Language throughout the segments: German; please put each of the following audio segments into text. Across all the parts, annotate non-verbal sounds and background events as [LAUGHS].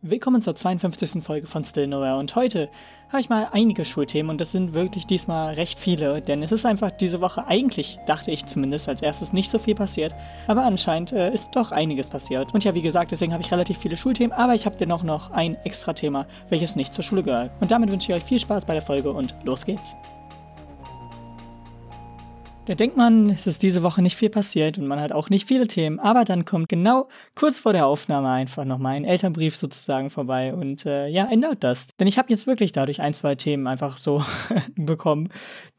Willkommen zur 52. Folge von Still Nowhere und heute habe ich mal einige Schulthemen und das sind wirklich diesmal recht viele, denn es ist einfach diese Woche eigentlich, dachte ich zumindest, als erstes nicht so viel passiert, aber anscheinend äh, ist doch einiges passiert. Und ja, wie gesagt, deswegen habe ich relativ viele Schulthemen, aber ich habe dennoch noch ein extra Thema, welches nicht zur Schule gehört. Und damit wünsche ich euch viel Spaß bei der Folge und los geht's. Da denkt man, es ist diese Woche nicht viel passiert und man hat auch nicht viele Themen, aber dann kommt genau kurz vor der Aufnahme einfach nochmal ein Elternbrief sozusagen vorbei und äh, ja, ändert das. Denn ich habe jetzt wirklich dadurch ein, zwei Themen einfach so [LAUGHS] bekommen,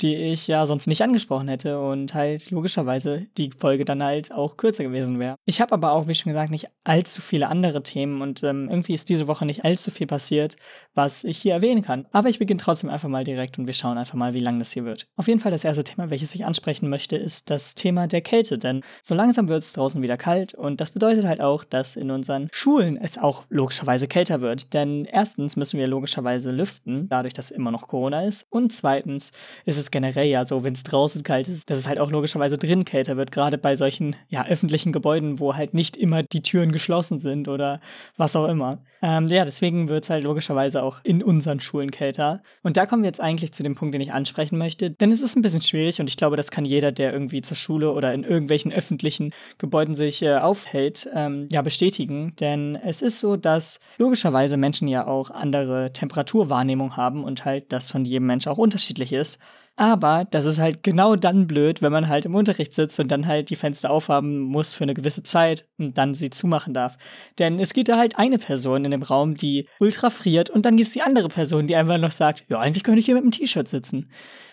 die ich ja sonst nicht angesprochen hätte und halt logischerweise die Folge dann halt auch kürzer gewesen wäre. Ich habe aber auch, wie schon gesagt, nicht allzu viele andere Themen und ähm, irgendwie ist diese Woche nicht allzu viel passiert, was ich hier erwähnen kann. Aber ich beginne trotzdem einfach mal direkt und wir schauen einfach mal, wie lang das hier wird. Auf jeden Fall das erste Thema, welches ich anspreche ansprechen möchte, ist das Thema der Kälte. Denn so langsam wird es draußen wieder kalt und das bedeutet halt auch, dass in unseren Schulen es auch logischerweise kälter wird. Denn erstens müssen wir logischerweise lüften, dadurch, dass immer noch Corona ist. Und zweitens ist es generell ja so, wenn es draußen kalt ist, dass es halt auch logischerweise drin kälter wird. Gerade bei solchen ja, öffentlichen Gebäuden, wo halt nicht immer die Türen geschlossen sind oder was auch immer. Ähm, ja, deswegen wird es halt logischerweise auch in unseren Schulen kälter. Und da kommen wir jetzt eigentlich zu dem Punkt, den ich ansprechen möchte. Denn es ist ein bisschen schwierig und ich glaube, das kann jeder, der irgendwie zur Schule oder in irgendwelchen öffentlichen Gebäuden sich äh, aufhält, ähm, ja bestätigen. Denn es ist so, dass logischerweise Menschen ja auch andere Temperaturwahrnehmung haben und halt das von jedem Mensch auch unterschiedlich ist. Aber das ist halt genau dann blöd, wenn man halt im Unterricht sitzt und dann halt die Fenster aufhaben muss für eine gewisse Zeit und dann sie zumachen darf. Denn es gibt da halt eine Person in dem Raum, die ultra friert und dann gibt es die andere Person, die einfach noch sagt, ja, eigentlich könnte ich hier mit einem T-Shirt sitzen.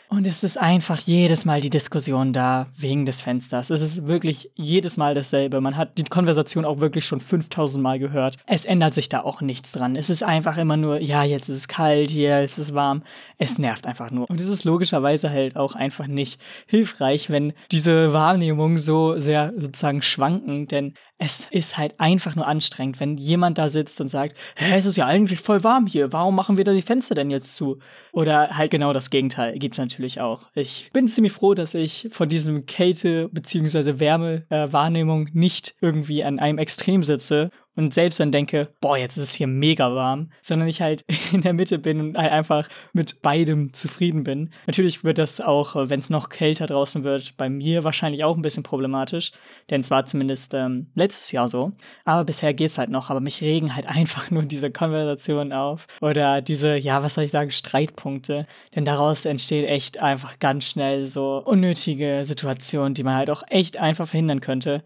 Und es ist einfach jedes Mal die Diskussion da wegen des Fensters. Es ist wirklich jedes Mal dasselbe. Man hat die Konversation auch wirklich schon 5000 Mal gehört. Es ändert sich da auch nichts dran. Es ist einfach immer nur, ja, jetzt ist es kalt, hier ist es warm. Es nervt einfach nur. Und es ist logischerweise halt auch einfach nicht hilfreich, wenn diese Wahrnehmungen so sehr sozusagen schwanken, denn es ist halt einfach nur anstrengend, wenn jemand da sitzt und sagt, hä, es ist ja eigentlich voll warm hier, warum machen wir da die Fenster denn jetzt zu? Oder halt genau das Gegenteil gibt's natürlich auch. Ich bin ziemlich froh, dass ich von diesem Kälte- bzw. Wärme-Wahrnehmung nicht irgendwie an einem Extrem sitze und selbst dann denke, boah, jetzt ist es hier mega warm, sondern ich halt [LAUGHS] in der Mitte bin und halt einfach mit beidem zufrieden bin. Natürlich wird das auch, wenn es noch kälter draußen wird, bei mir wahrscheinlich auch ein bisschen problematisch, denn es war zumindest ähm, letztes Jahr so. Aber bisher geht's halt noch, aber mich regen halt [LAUGHS] einfach nur diese Konversationen auf oder diese, ja, was soll ich sagen, Streitpunkte, denn daraus entsteht echt einfach ganz schnell so unnötige Situationen, die man halt auch echt einfach verhindern könnte.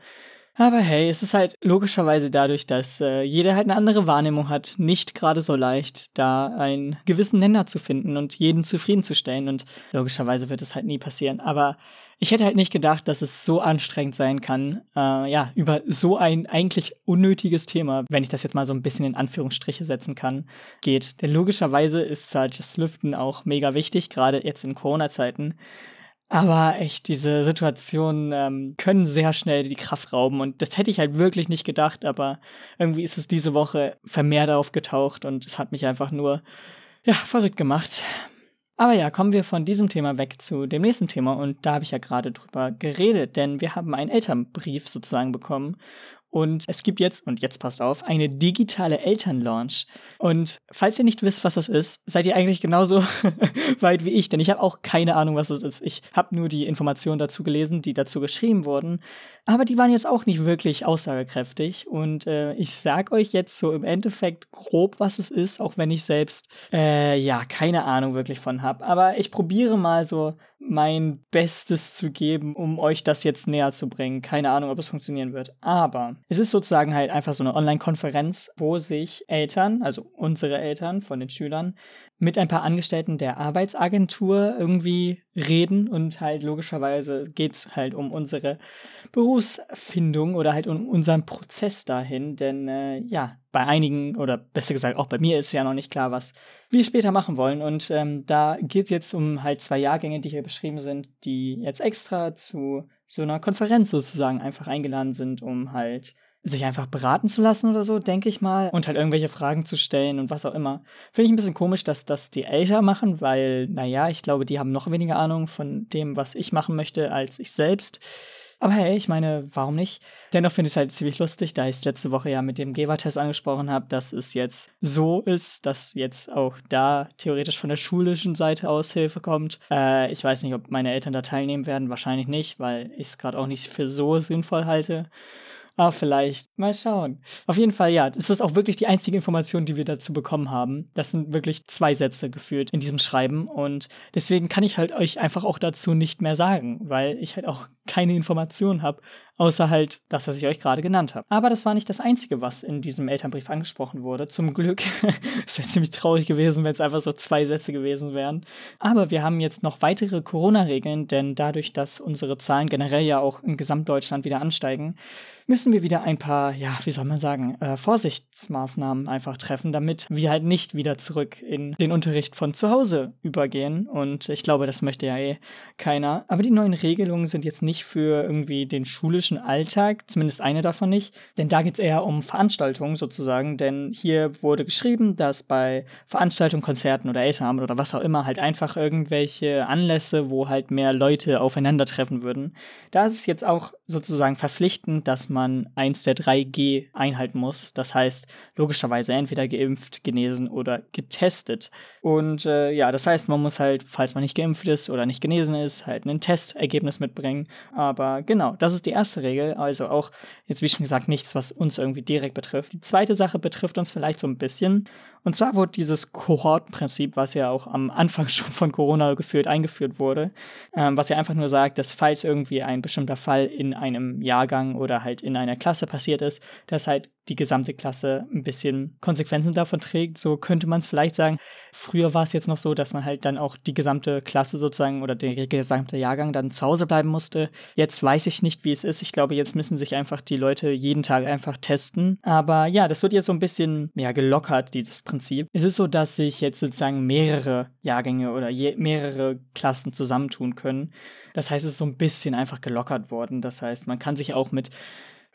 Aber hey, es ist halt logischerweise dadurch, dass äh, jeder halt eine andere Wahrnehmung hat, nicht gerade so leicht, da einen gewissen Nenner zu finden und jeden zufriedenzustellen. Und logischerweise wird es halt nie passieren. Aber ich hätte halt nicht gedacht, dass es so anstrengend sein kann, äh, ja, über so ein eigentlich unnötiges Thema, wenn ich das jetzt mal so ein bisschen in Anführungsstriche setzen kann, geht. Denn logischerweise ist halt das Lüften auch mega wichtig, gerade jetzt in Corona-Zeiten. Aber echt, diese Situationen ähm, können sehr schnell die Kraft rauben. Und das hätte ich halt wirklich nicht gedacht, aber irgendwie ist es diese Woche vermehrt aufgetaucht und es hat mich einfach nur, ja, verrückt gemacht. Aber ja, kommen wir von diesem Thema weg zu dem nächsten Thema. Und da habe ich ja gerade drüber geredet, denn wir haben einen Elternbrief sozusagen bekommen und es gibt jetzt, und jetzt passt auf, eine digitale Elternlaunch. Und falls ihr nicht wisst, was das ist, seid ihr eigentlich genauso [LAUGHS] weit wie ich, denn ich habe auch keine Ahnung, was das ist. Ich habe nur die Informationen dazu gelesen, die dazu geschrieben wurden. Aber die waren jetzt auch nicht wirklich aussagekräftig. Und äh, ich sag euch jetzt so im Endeffekt grob, was es ist, auch wenn ich selbst äh, ja keine Ahnung wirklich von habe. Aber ich probiere mal so mein Bestes zu geben, um euch das jetzt näher zu bringen. Keine Ahnung, ob es funktionieren wird. Aber es ist sozusagen halt einfach so eine Online-Konferenz, wo sich Eltern, also unsere Eltern von den Schülern, mit ein paar Angestellten der Arbeitsagentur irgendwie reden und halt logischerweise geht's halt um unsere Berufsfindung oder halt um unseren Prozess dahin, denn äh, ja, bei einigen oder besser gesagt auch bei mir ist ja noch nicht klar, was wir später machen wollen. Und ähm, da geht's jetzt um halt zwei Jahrgänge, die hier beschrieben sind, die jetzt extra zu so einer Konferenz sozusagen einfach eingeladen sind, um halt sich einfach beraten zu lassen oder so, denke ich mal, und halt irgendwelche Fragen zu stellen und was auch immer. Finde ich ein bisschen komisch, dass das die Eltern machen, weil, naja, ich glaube, die haben noch weniger Ahnung von dem, was ich machen möchte, als ich selbst. Aber hey, ich meine, warum nicht? Dennoch finde ich es halt ziemlich lustig, da ich es letzte Woche ja mit dem Geva-Test angesprochen habe, dass es jetzt so ist, dass jetzt auch da theoretisch von der schulischen Seite aus Hilfe kommt. Äh, ich weiß nicht, ob meine Eltern da teilnehmen werden, wahrscheinlich nicht, weil ich es gerade auch nicht für so sinnvoll halte. Ah, vielleicht. Mal schauen. Auf jeden Fall, ja, das ist auch wirklich die einzige Information, die wir dazu bekommen haben. Das sind wirklich zwei Sätze geführt in diesem Schreiben und deswegen kann ich halt euch einfach auch dazu nicht mehr sagen, weil ich halt auch keine Informationen habe, außer halt das, was ich euch gerade genannt habe. Aber das war nicht das Einzige, was in diesem Elternbrief angesprochen wurde. Zum Glück. [LAUGHS] es wäre ziemlich traurig gewesen, wenn es einfach so zwei Sätze gewesen wären. Aber wir haben jetzt noch weitere Corona-Regeln, denn dadurch, dass unsere Zahlen generell ja auch in Gesamtdeutschland wieder ansteigen, müssen wir wieder ein paar, ja, wie soll man sagen, äh, Vorsichtsmaßnahmen einfach treffen, damit wir halt nicht wieder zurück in den Unterricht von zu Hause übergehen. Und ich glaube, das möchte ja eh keiner. Aber die neuen Regelungen sind jetzt nicht für irgendwie den schulischen Alltag, zumindest eine davon nicht, denn da geht es eher um Veranstaltungen sozusagen, denn hier wurde geschrieben, dass bei Veranstaltungen, Konzerten oder Elternabend oder was auch immer halt einfach irgendwelche Anlässe, wo halt mehr Leute aufeinandertreffen würden, da ist es jetzt auch sozusagen verpflichtend, dass man eins der drei G einhalten muss. Das heißt, logischerweise entweder geimpft, genesen oder getestet. Und äh, ja, das heißt, man muss halt, falls man nicht geimpft ist oder nicht genesen ist, halt ein Testergebnis mitbringen. Aber genau, das ist die erste Regel. Also auch, jetzt wie schon gesagt, nichts, was uns irgendwie direkt betrifft. Die zweite Sache betrifft uns vielleicht so ein bisschen. Und zwar wurde dieses Kohortenprinzip, was ja auch am Anfang [LAUGHS] schon von Corona geführt eingeführt wurde, ähm, was ja einfach nur sagt, dass falls irgendwie ein bestimmter Fall in einem Jahrgang oder halt in einer Klasse passiert ist, dass halt die gesamte Klasse ein bisschen Konsequenzen davon trägt. So könnte man es vielleicht sagen. Früher war es jetzt noch so, dass man halt dann auch die gesamte Klasse sozusagen oder der gesamte Jahrgang dann zu Hause bleiben musste. Jetzt weiß ich nicht, wie es ist. Ich glaube, jetzt müssen sich einfach die Leute jeden Tag einfach testen. Aber ja, das wird jetzt so ein bisschen ja, gelockert, dieses Prinzip. Es ist so, dass sich jetzt sozusagen mehrere Jahrgänge oder mehrere Klassen zusammentun können. Das heißt, es ist so ein bisschen einfach gelockert worden. Das heißt, man kann sich auch mit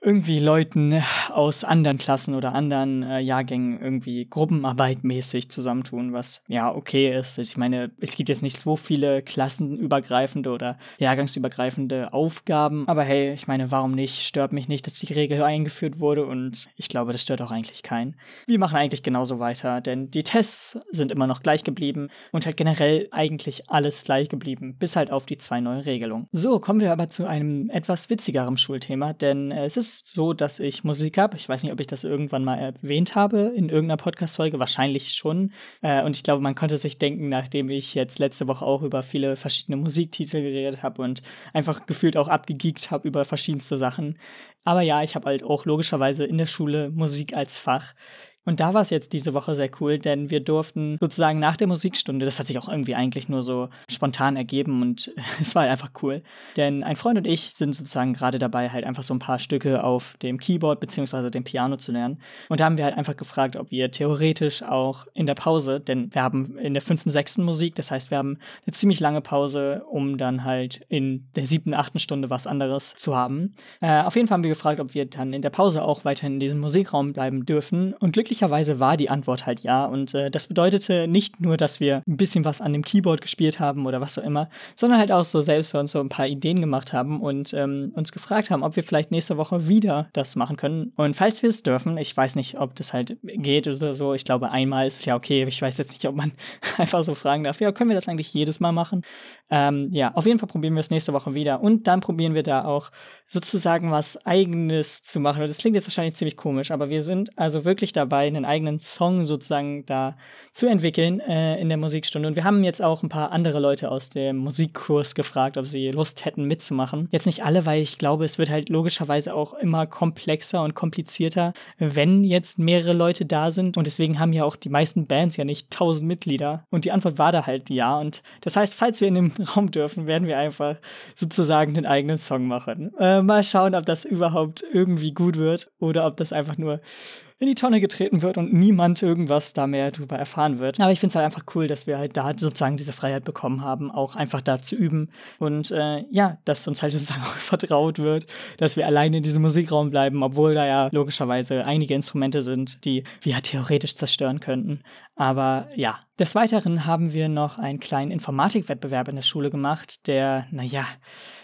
irgendwie Leuten aus anderen Klassen oder anderen äh, Jahrgängen irgendwie gruppenarbeitmäßig zusammentun, was ja okay ist. Ich meine, es gibt jetzt nicht so viele klassenübergreifende oder jahrgangsübergreifende Aufgaben, aber hey, ich meine, warum nicht? Stört mich nicht, dass die Regel eingeführt wurde und ich glaube, das stört auch eigentlich keinen. Wir machen eigentlich genauso weiter, denn die Tests sind immer noch gleich geblieben und halt generell eigentlich alles gleich geblieben, bis halt auf die zwei neuen Regelungen. So, kommen wir aber zu einem etwas witzigeren Schulthema, denn äh, es ist so, dass ich Musik habe. Ich weiß nicht, ob ich das irgendwann mal erwähnt habe in irgendeiner Podcast-Folge. Wahrscheinlich schon. Äh, und ich glaube, man konnte sich denken, nachdem ich jetzt letzte Woche auch über viele verschiedene Musiktitel geredet habe und einfach gefühlt auch abgegeekt habe über verschiedenste Sachen. Aber ja, ich habe halt auch logischerweise in der Schule Musik als Fach. Und da war es jetzt diese Woche sehr cool, denn wir durften sozusagen nach der Musikstunde, das hat sich auch irgendwie eigentlich nur so spontan ergeben und [LAUGHS] es war halt einfach cool. Denn ein Freund und ich sind sozusagen gerade dabei, halt einfach so ein paar Stücke auf dem Keyboard bzw. dem Piano zu lernen. Und da haben wir halt einfach gefragt, ob wir theoretisch auch in der Pause, denn wir haben in der fünften, sechsten Musik, das heißt, wir haben eine ziemlich lange Pause, um dann halt in der siebten, achten Stunde was anderes zu haben. Äh, auf jeden Fall haben wir gefragt, ob wir dann in der Pause auch weiterhin in diesem Musikraum bleiben dürfen. Und glücklich glücklicherweise war die Antwort halt ja. Und äh, das bedeutete nicht nur, dass wir ein bisschen was an dem Keyboard gespielt haben oder was auch immer, sondern halt auch so selbst uns so ein paar Ideen gemacht haben und ähm, uns gefragt haben, ob wir vielleicht nächste Woche wieder das machen können. Und falls wir es dürfen, ich weiß nicht, ob das halt geht oder so. Ich glaube, einmal ist es ja okay. Ich weiß jetzt nicht, ob man [LAUGHS] einfach so fragen darf, ja, können wir das eigentlich jedes Mal machen? Ähm, ja, auf jeden Fall probieren wir es nächste Woche wieder. Und dann probieren wir da auch sozusagen was Eigenes zu machen. Und das klingt jetzt wahrscheinlich ziemlich komisch, aber wir sind also wirklich dabei, einen eigenen Song sozusagen da zu entwickeln äh, in der Musikstunde. Und wir haben jetzt auch ein paar andere Leute aus dem Musikkurs gefragt, ob sie Lust hätten mitzumachen. Jetzt nicht alle, weil ich glaube, es wird halt logischerweise auch immer komplexer und komplizierter, wenn jetzt mehrere Leute da sind. Und deswegen haben ja auch die meisten Bands ja nicht tausend Mitglieder. Und die Antwort war da halt ja. Und das heißt, falls wir in dem [LAUGHS] Raum dürfen, werden wir einfach sozusagen den eigenen Song machen. Äh, mal schauen, ob das überhaupt irgendwie gut wird oder ob das einfach nur in die Tonne getreten wird und niemand irgendwas da mehr drüber erfahren wird. Aber ich finde es halt einfach cool, dass wir halt da sozusagen diese Freiheit bekommen haben, auch einfach da zu üben. Und äh, ja, dass uns halt [LAUGHS] sozusagen auch vertraut wird, dass wir alleine in diesem Musikraum bleiben, obwohl da ja logischerweise einige Instrumente sind, die wir theoretisch zerstören könnten. Aber ja, Des Weiteren haben wir noch einen kleinen Informatikwettbewerb in der Schule gemacht, der, naja,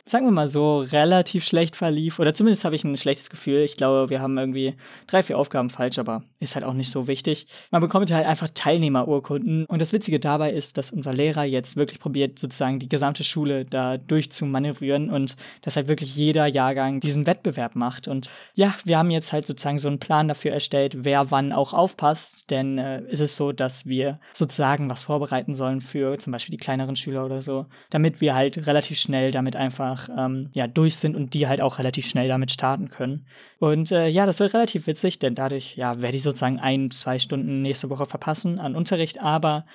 sagen wir mal so, relativ schlecht verlief. Oder zumindest habe ich ein schlechtes Gefühl. Ich glaube, wir haben irgendwie drei, vier Aufgaben falsch, aber ist halt auch nicht so wichtig. Man bekommt halt einfach Teilnehmerurkunden. Und das Witzige dabei ist, dass unser Lehrer jetzt wirklich probiert, sozusagen die gesamte Schule da durchzumanövrieren und dass halt wirklich jeder Jahrgang diesen Wettbewerb macht. Und ja, wir haben jetzt halt sozusagen so einen Plan dafür erstellt, wer wann auch aufpasst. Denn äh, ist es so, dass wir sozusagen was vorbereiten sollen für zum Beispiel die kleineren Schüler oder so, damit wir halt relativ schnell damit einfach ähm, ja, durch sind und die halt auch relativ schnell damit starten können. Und äh, ja, das wird relativ witzig, denn dadurch ja, werde ich sozusagen ein, zwei Stunden nächste Woche verpassen an Unterricht, aber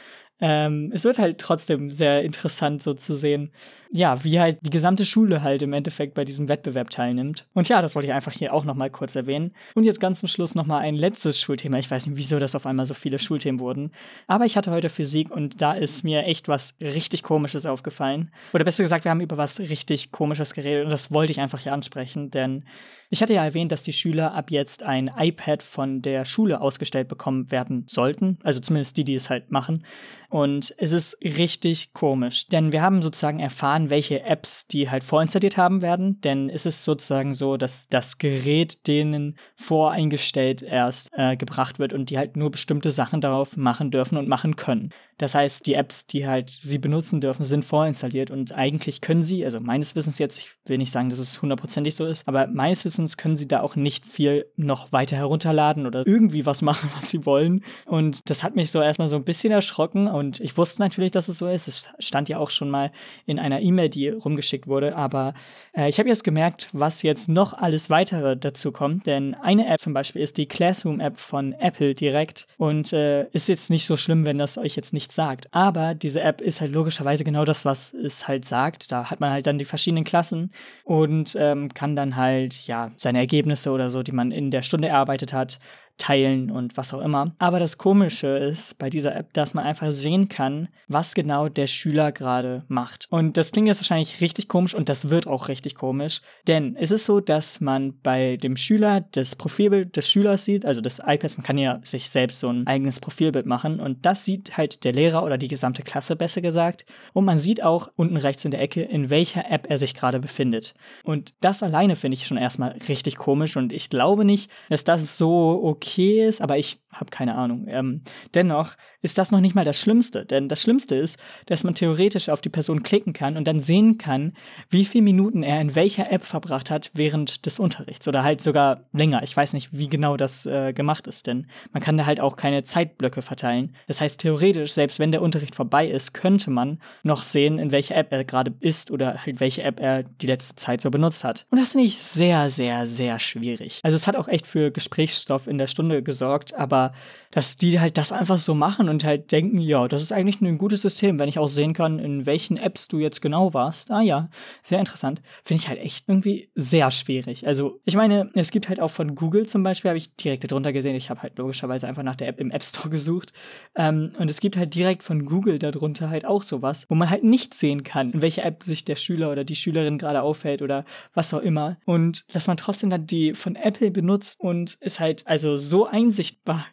ähm, es wird halt trotzdem sehr interessant so zu sehen, ja, wie halt die gesamte Schule halt im Endeffekt bei diesem Wettbewerb teilnimmt. Und ja, das wollte ich einfach hier auch nochmal kurz erwähnen. Und jetzt ganz zum Schluss nochmal ein letztes Schulthema. Ich weiß nicht, wieso das auf einmal so viele Schulthemen wurden. Aber ich hatte heute Physik und da ist mir echt was richtig Komisches aufgefallen. Oder besser gesagt, wir haben über was richtig Komisches geredet und das wollte ich einfach hier ansprechen, denn ich hatte ja erwähnt, dass die Schüler ab jetzt ein iPad von der Schule ausgestellt bekommen werden sollten. Also zumindest die, die es halt machen. Und es ist richtig komisch, denn wir haben sozusagen erfahren, welche Apps die halt vorinstalliert haben werden. Denn es ist sozusagen so, dass das Gerät denen voreingestellt erst äh, gebracht wird und die halt nur bestimmte Sachen darauf machen dürfen und machen können. Das heißt, die Apps, die halt sie benutzen dürfen, sind vorinstalliert und eigentlich können sie, also meines Wissens jetzt, ich will nicht sagen, dass es hundertprozentig so ist, aber meines Wissens können sie da auch nicht viel noch weiter herunterladen oder irgendwie was [LAUGHS] machen, was sie wollen. Und das hat mich so erstmal so ein bisschen erschrocken und ich wusste natürlich, dass es so ist. Es stand ja auch schon mal in einer E-Mail, die rumgeschickt wurde, aber äh, ich habe jetzt gemerkt, was jetzt noch alles weitere dazu kommt, denn eine App zum Beispiel ist die Classroom-App von Apple direkt und äh, ist jetzt nicht so schlimm, wenn das euch jetzt nicht nichts sagt. Aber diese App ist halt logischerweise genau das, was es halt sagt. Da hat man halt dann die verschiedenen Klassen und ähm, kann dann halt, ja, seine Ergebnisse oder so, die man in der Stunde erarbeitet hat, teilen und was auch immer. Aber das Komische ist bei dieser App, dass man einfach sehen kann, was genau der Schüler gerade macht. Und das klingt jetzt wahrscheinlich richtig komisch und das wird auch richtig komisch, denn es ist so, dass man bei dem Schüler das Profilbild des Schülers sieht, also des iPads, man kann ja sich selbst so ein eigenes Profilbild machen und das sieht halt der Lehrer oder die gesamte Klasse besser gesagt und man sieht auch unten rechts in der Ecke, in welcher App er sich gerade befindet. Und das alleine finde ich schon erstmal richtig komisch und ich glaube nicht, dass das so okay okay ist, aber ich habe keine Ahnung. Ähm, dennoch ist das noch nicht mal das Schlimmste, denn das Schlimmste ist, dass man theoretisch auf die Person klicken kann und dann sehen kann, wie viele Minuten er in welcher App verbracht hat während des Unterrichts oder halt sogar länger. Ich weiß nicht, wie genau das äh, gemacht ist, denn man kann da halt auch keine Zeitblöcke verteilen. Das heißt, theoretisch, selbst wenn der Unterricht vorbei ist, könnte man noch sehen, in welcher App er gerade ist oder halt welche App er die letzte Zeit so benutzt hat. Und das finde ich sehr, sehr, sehr schwierig. Also es hat auch echt für Gesprächsstoff in der Stunde gesorgt, aber dass die halt das einfach so machen und halt denken, ja, das ist eigentlich ein gutes System, wenn ich auch sehen kann, in welchen Apps du jetzt genau warst. Ah ja, sehr interessant. Finde ich halt echt irgendwie sehr schwierig. Also, ich meine, es gibt halt auch von Google zum Beispiel, habe ich direkt darunter gesehen, ich habe halt logischerweise einfach nach der App im App Store gesucht. Ähm, und es gibt halt direkt von Google darunter halt auch sowas, wo man halt nicht sehen kann, in welcher App sich der Schüler oder die Schülerin gerade auffällt oder was auch immer. Und dass man trotzdem dann die von Apple benutzt und ist halt also so einsichtbar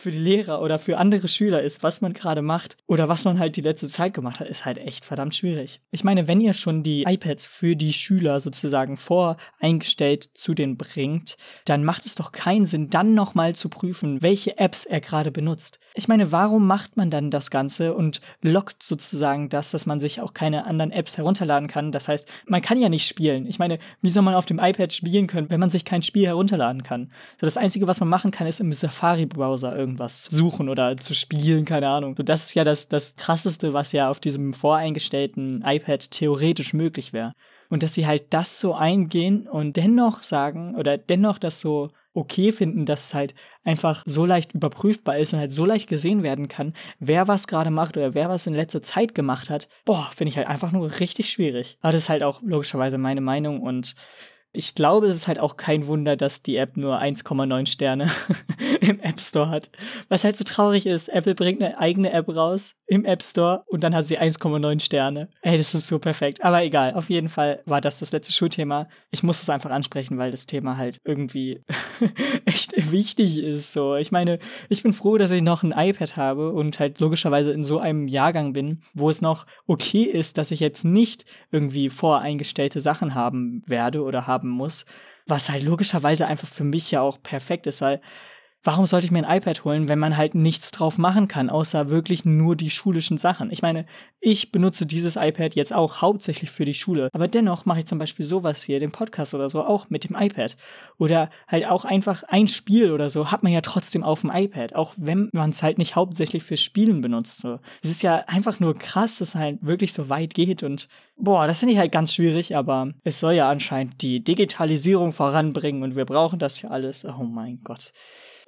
für die Lehrer oder für andere Schüler ist, was man gerade macht oder was man halt die letzte Zeit gemacht hat, ist halt echt verdammt schwierig. Ich meine, wenn ihr schon die iPads für die Schüler sozusagen voreingestellt zu denen bringt, dann macht es doch keinen Sinn, dann nochmal zu prüfen, welche Apps er gerade benutzt. Ich meine, warum macht man dann das Ganze und lockt sozusagen das, dass man sich auch keine anderen Apps herunterladen kann? Das heißt, man kann ja nicht spielen. Ich meine, wie soll man auf dem iPad spielen können, wenn man sich kein Spiel herunterladen kann? Das Einzige, was man machen kann, ist im Safari-Browser irgendwas suchen oder zu spielen, keine Ahnung. So, das ist ja das, das krasseste, was ja auf diesem voreingestellten iPad theoretisch möglich wäre. Und dass sie halt das so eingehen und dennoch sagen oder dennoch das so okay finden, dass es halt einfach so leicht überprüfbar ist und halt so leicht gesehen werden kann, wer was gerade macht oder wer was in letzter Zeit gemacht hat, boah, finde ich halt einfach nur richtig schwierig. Aber das ist halt auch logischerweise meine Meinung und Ich glaube, es ist halt auch kein Wunder, dass die App nur 1,9 Sterne [LAUGHS] im App Store hat. Was halt so traurig ist, Apple bringt eine eigene App raus im App Store und dann hat sie 1,9 Sterne. Ey, das ist so perfekt. Aber egal, auf jeden Fall war das das letzte Schulthema. Ich muss es einfach ansprechen, weil das Thema halt irgendwie [LAUGHS] echt wichtig ist. So, ich meine, ich bin froh, dass ich noch ein iPad habe und halt logischerweise in so einem Jahrgang bin, wo es noch okay ist, dass ich jetzt nicht irgendwie voreingestellte Sachen haben werde oder habe haben muss. Was halt logischerweise einfach für mich ja auch perfekt ist, weil warum sollte ich mir ein iPad holen, wenn man halt nichts drauf machen kann, außer wirklich nur die schulischen Sachen? Ich meine, ich benutze dieses iPad jetzt auch hauptsächlich für die Schule, aber dennoch mache ich zum Beispiel sowas hier, den Podcast oder so, auch mit dem iPad. Oder halt auch einfach ein Spiel oder so hat man ja trotzdem auf dem iPad, auch wenn man es halt nicht hauptsächlich für Spielen benutzt. So. Es ist ja einfach nur krass, dass es halt wirklich so weit geht und boah, das finde ich halt ganz schwierig, aber es soll ja anscheinend die Digitalisierung voranbringen und wir brauchen das ja alles. Oh mein Gott.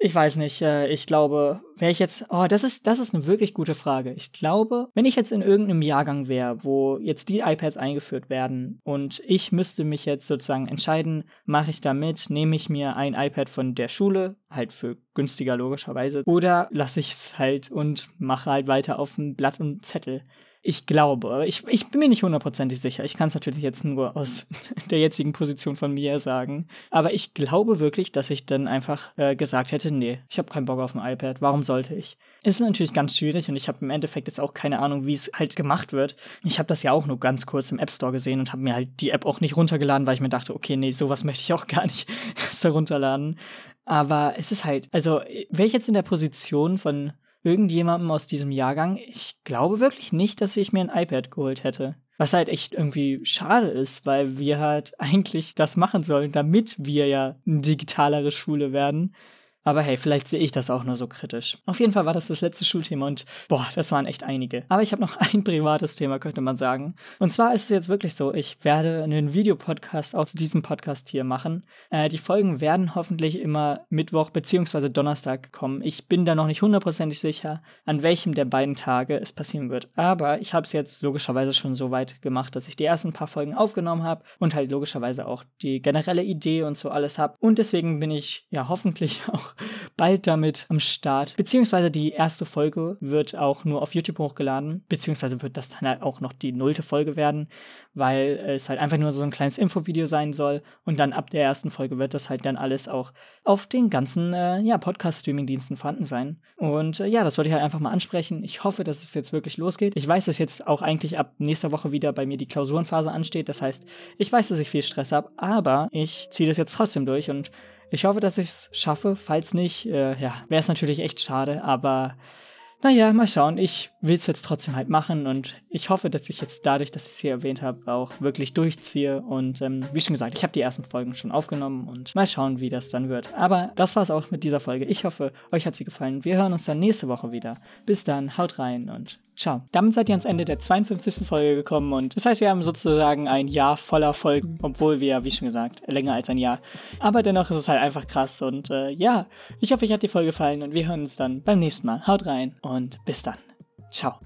Ich weiß nicht. Äh, ich glaube, wäre ich jetzt. Oh, das ist, das ist eine wirklich gute Frage. Ich glaube, wenn ich jetzt in irgendeinem Jahrgang wäre, wo jetzt die iPads eingeführt werden und ich müsste mich jetzt sozusagen entscheiden, mache ich da mit, nehme ich mir ein iPad von der Schule, halt für günstiger logischerweise, oder lasse ich es halt und mache halt weiter auf ein Blatt und Zettel. Ich glaube, ich, ich bin mir nicht hundertprozentig sicher. Ich kann es natürlich jetzt nur aus [LAUGHS] der jetzigen Position von mir sagen. Aber ich glaube wirklich, dass ich dann einfach äh, gesagt hätte, nee, ich habe keinen Bock auf ein iPad. Warum sollte ich? Es ist natürlich ganz schwierig und ich habe im Endeffekt jetzt auch keine Ahnung, wie es halt gemacht wird. Ich habe das ja auch nur ganz kurz im App Store gesehen und habe mir halt die App auch nicht runtergeladen, weil ich mir dachte, okay, nee, sowas möchte ich auch [LAUGHS] gar nicht herunterladen. Aber es ist halt, also wäre ich jetzt in der Position von irgendjemandem aus diesem Jahrgang, ich glaube wirklich nicht, dass ich mir ein iPad geholt hätte. Was halt echt irgendwie schade ist, weil wir halt [LAUGHS] eigentlich das machen sollen, damit wir ja eine digitalere Schule werden. Aber hey, vielleicht sehe ich das auch nur so kritisch. Auf jeden Fall war das das letzte Schulthema und boah, das waren echt einige. Aber ich habe noch [LAUGHS] ein privates Thema, könnte man sagen. Und zwar ist es jetzt wirklich so, ich werde einen Videopodcast auch zu diesem Podcast hier machen. Äh, die Folgen werden hoffentlich immer Mittwoch bzw. Donnerstag kommen. Ich bin da noch nicht hundertprozentig sicher, an welchem der beiden Tage es passieren wird. Aber ich habe es jetzt logischerweise schon so weit gemacht, dass ich die ersten paar Folgen aufgenommen habe und halt logischerweise auch die generelle Idee und so alles habe. Und deswegen bin ich ja hoffentlich [LAUGHS] auch bald damit am Start. Beziehungsweise die erste Folge wird auch nur auf YouTube hochgeladen, beziehungsweise wird das dann halt auch noch die nullte Folge werden, weil es halt einfach nur so ein kleines Infovideo sein soll. Und dann ab der ersten Folge wird das halt dann alles auch auf den ganzen äh, ja, Podcast-Streaming-Diensten vorhanden sein. Und äh, ja, das wollte ich halt einfach mal ansprechen. Ich hoffe, dass es jetzt wirklich losgeht. Ich weiß, dass jetzt auch eigentlich ab nächster Woche wieder bei mir die Klausurenphase ansteht. Das heißt, ich weiß, dass ich viel Stress habe, aber ich ziehe das jetzt trotzdem durch und ich hoffe, dass ich es schaffe. Falls nicht, äh, ja, wäre es natürlich echt schade, aber naja, mal schauen. Ich will es jetzt trotzdem halt machen und ich hoffe, dass ich jetzt dadurch, dass ich es hier erwähnt habe, auch wirklich durchziehe. Und ähm, wie schon gesagt, ich habe die ersten Folgen schon aufgenommen und mal schauen, wie das dann wird. Aber das war es auch mit dieser Folge. Ich hoffe, euch hat sie gefallen. Wir hören uns dann nächste Woche wieder. Bis dann, haut rein und ciao. Damit seid ihr ans Ende der 52. Folge gekommen und das heißt, wir haben sozusagen ein Jahr voller Folgen, obwohl wir, wie schon gesagt, länger als ein Jahr. Aber dennoch ist es halt einfach krass und äh, ja, ich hoffe, euch hat die Folge gefallen und wir hören uns dann beim nächsten Mal. Haut rein und bis dann. Ciao.